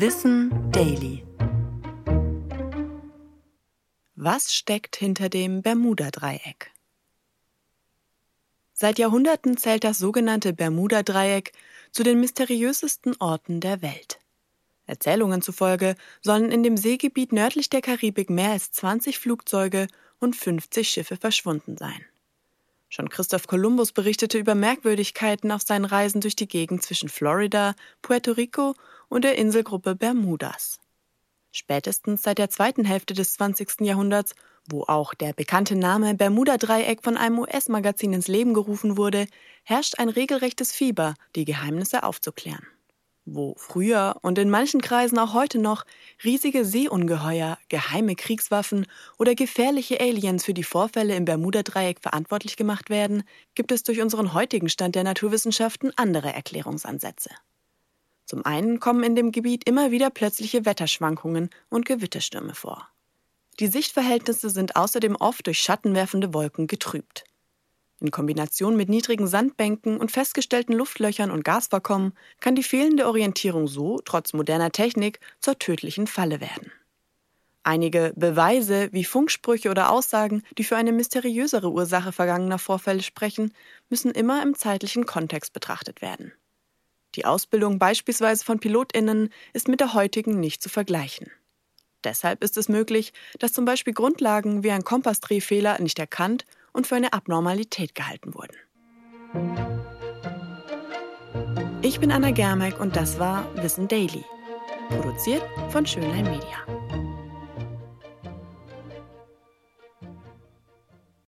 Wissen Daily. Was steckt hinter dem Bermuda-Dreieck? Seit Jahrhunderten zählt das sogenannte Bermuda-Dreieck zu den mysteriösesten Orten der Welt. Erzählungen zufolge sollen in dem Seegebiet nördlich der Karibik mehr als 20 Flugzeuge und 50 Schiffe verschwunden sein. Schon Christoph Kolumbus berichtete über Merkwürdigkeiten auf seinen Reisen durch die Gegend zwischen Florida, Puerto Rico und der Inselgruppe Bermudas. Spätestens seit der zweiten Hälfte des 20. Jahrhunderts, wo auch der bekannte Name Bermuda-Dreieck von einem US-Magazin ins Leben gerufen wurde, herrscht ein regelrechtes Fieber, die Geheimnisse aufzuklären wo früher und in manchen Kreisen auch heute noch riesige Seeungeheuer, geheime Kriegswaffen oder gefährliche Aliens für die Vorfälle im Bermuda-Dreieck verantwortlich gemacht werden, gibt es durch unseren heutigen Stand der Naturwissenschaften andere Erklärungsansätze. Zum einen kommen in dem Gebiet immer wieder plötzliche Wetterschwankungen und Gewitterstürme vor. Die Sichtverhältnisse sind außerdem oft durch schattenwerfende Wolken getrübt. In Kombination mit niedrigen Sandbänken und festgestellten Luftlöchern und Gasvorkommen kann die fehlende Orientierung so, trotz moderner Technik, zur tödlichen Falle werden. Einige Beweise wie Funksprüche oder Aussagen, die für eine mysteriösere Ursache vergangener Vorfälle sprechen, müssen immer im zeitlichen Kontext betrachtet werden. Die Ausbildung beispielsweise von Pilotinnen ist mit der heutigen nicht zu vergleichen. Deshalb ist es möglich, dass zum Beispiel Grundlagen wie ein Kompassdrehfehler nicht erkannt und für eine Abnormalität gehalten wurden. Ich bin Anna Germeck und das war Wissen Daily, produziert von Schönlein Media.